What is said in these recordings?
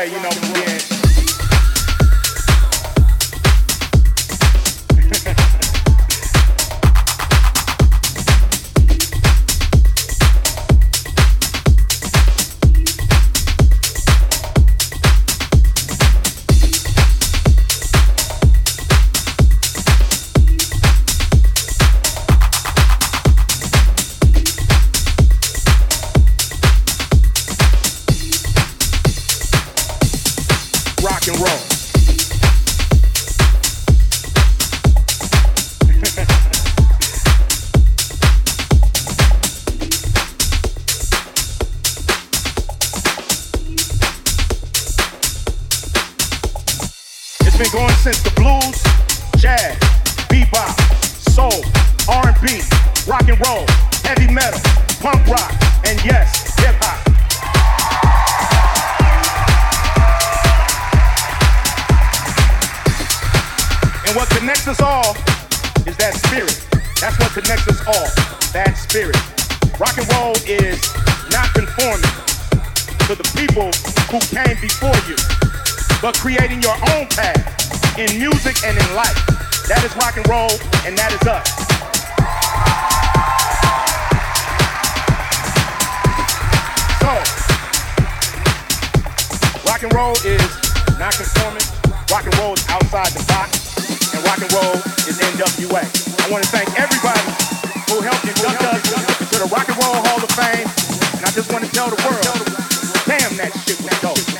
way, you know. is non-conforming, rock and roll is outside the box, and rock and roll is NWA. I want to thank everybody who helped induct us to the Rock and Roll Hall of Fame, and I just want to tell the world, damn that shit was dope.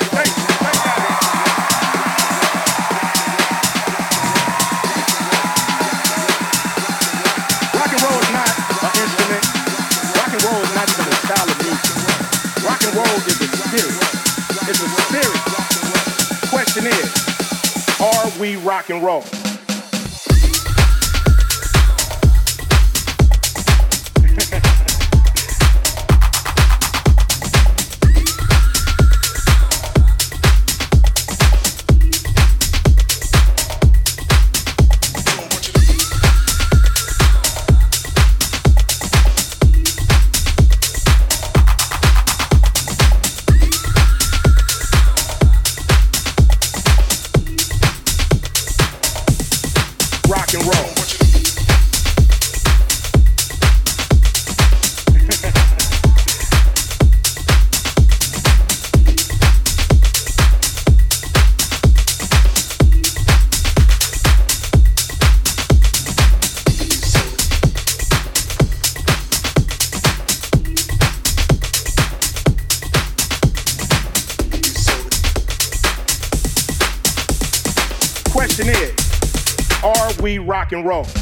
rock and roll. Rock and roll.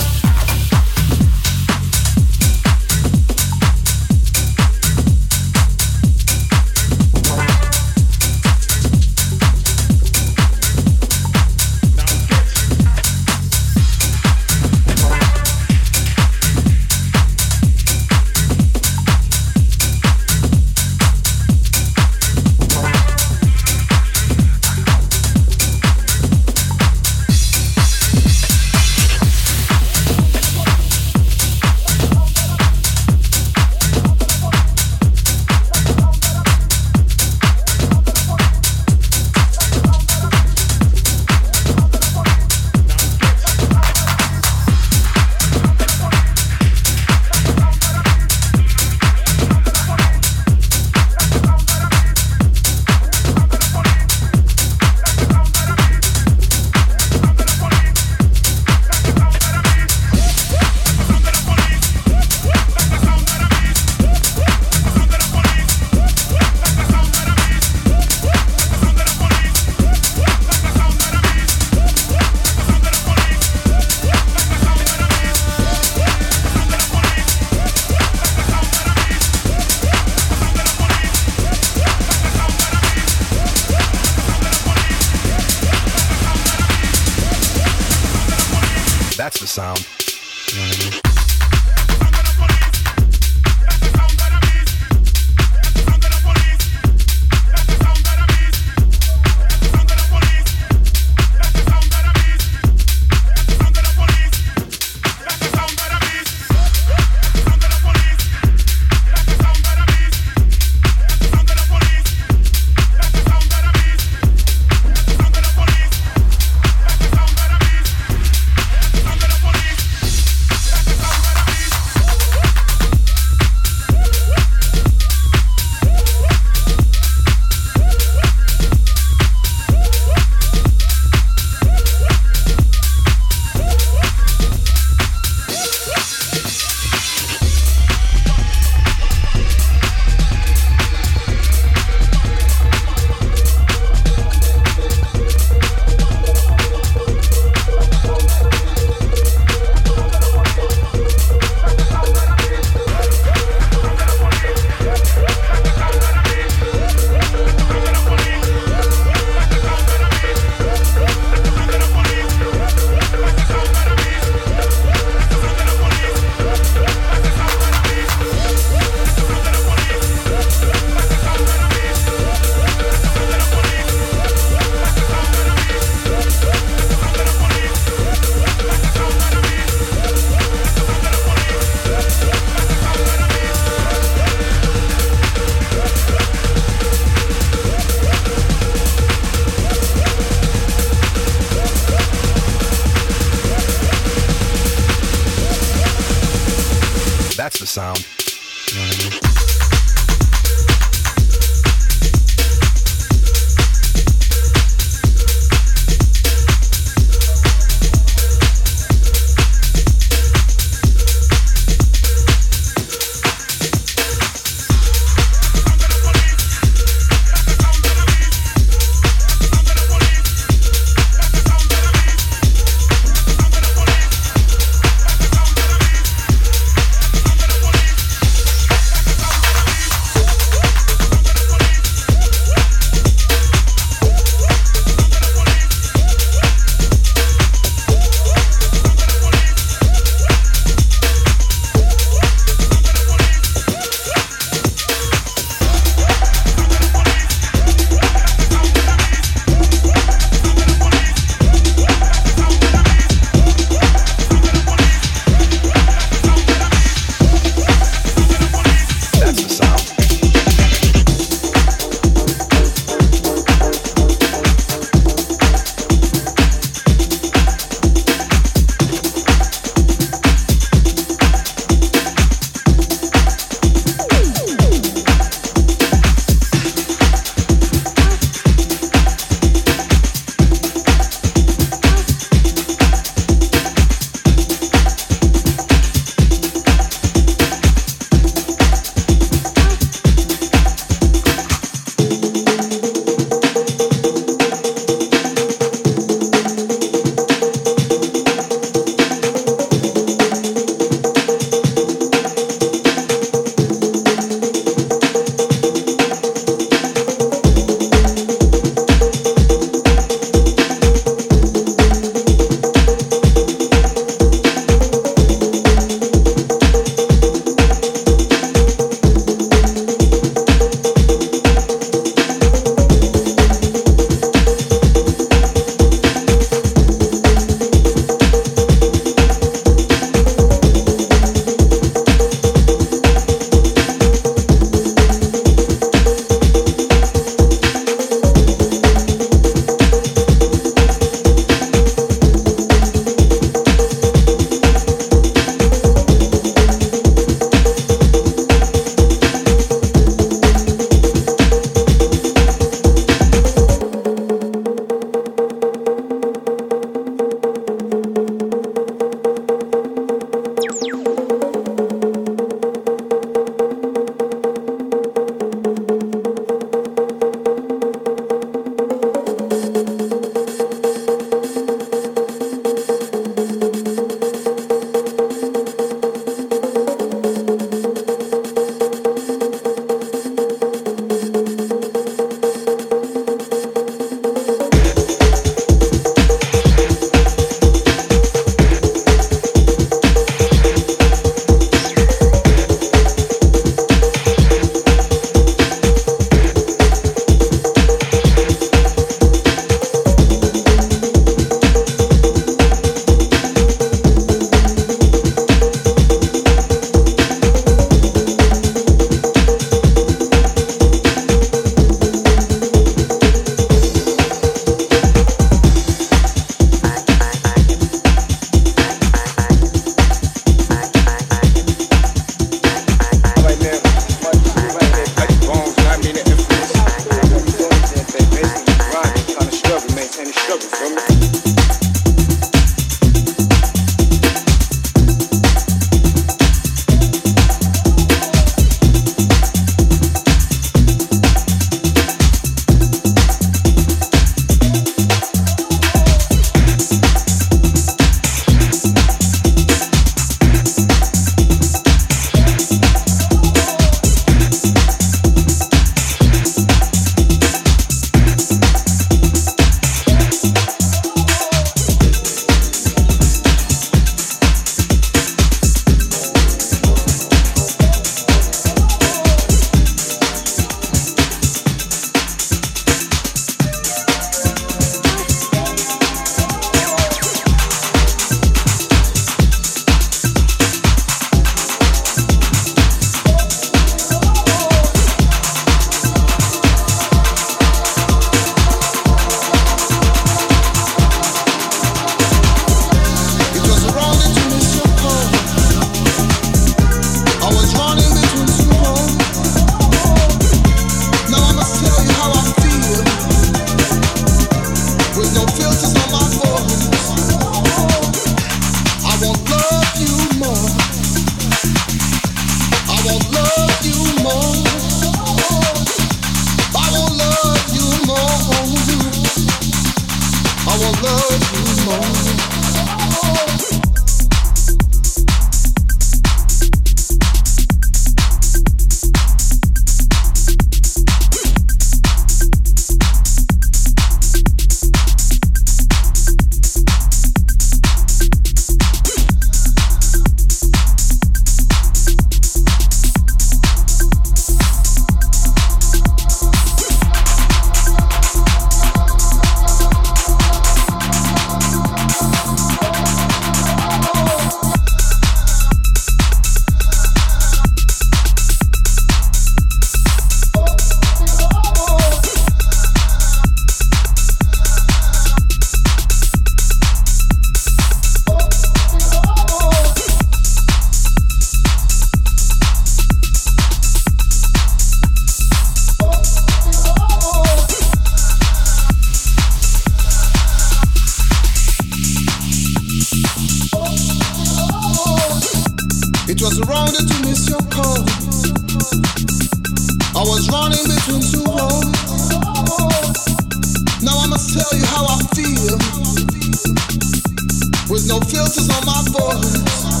You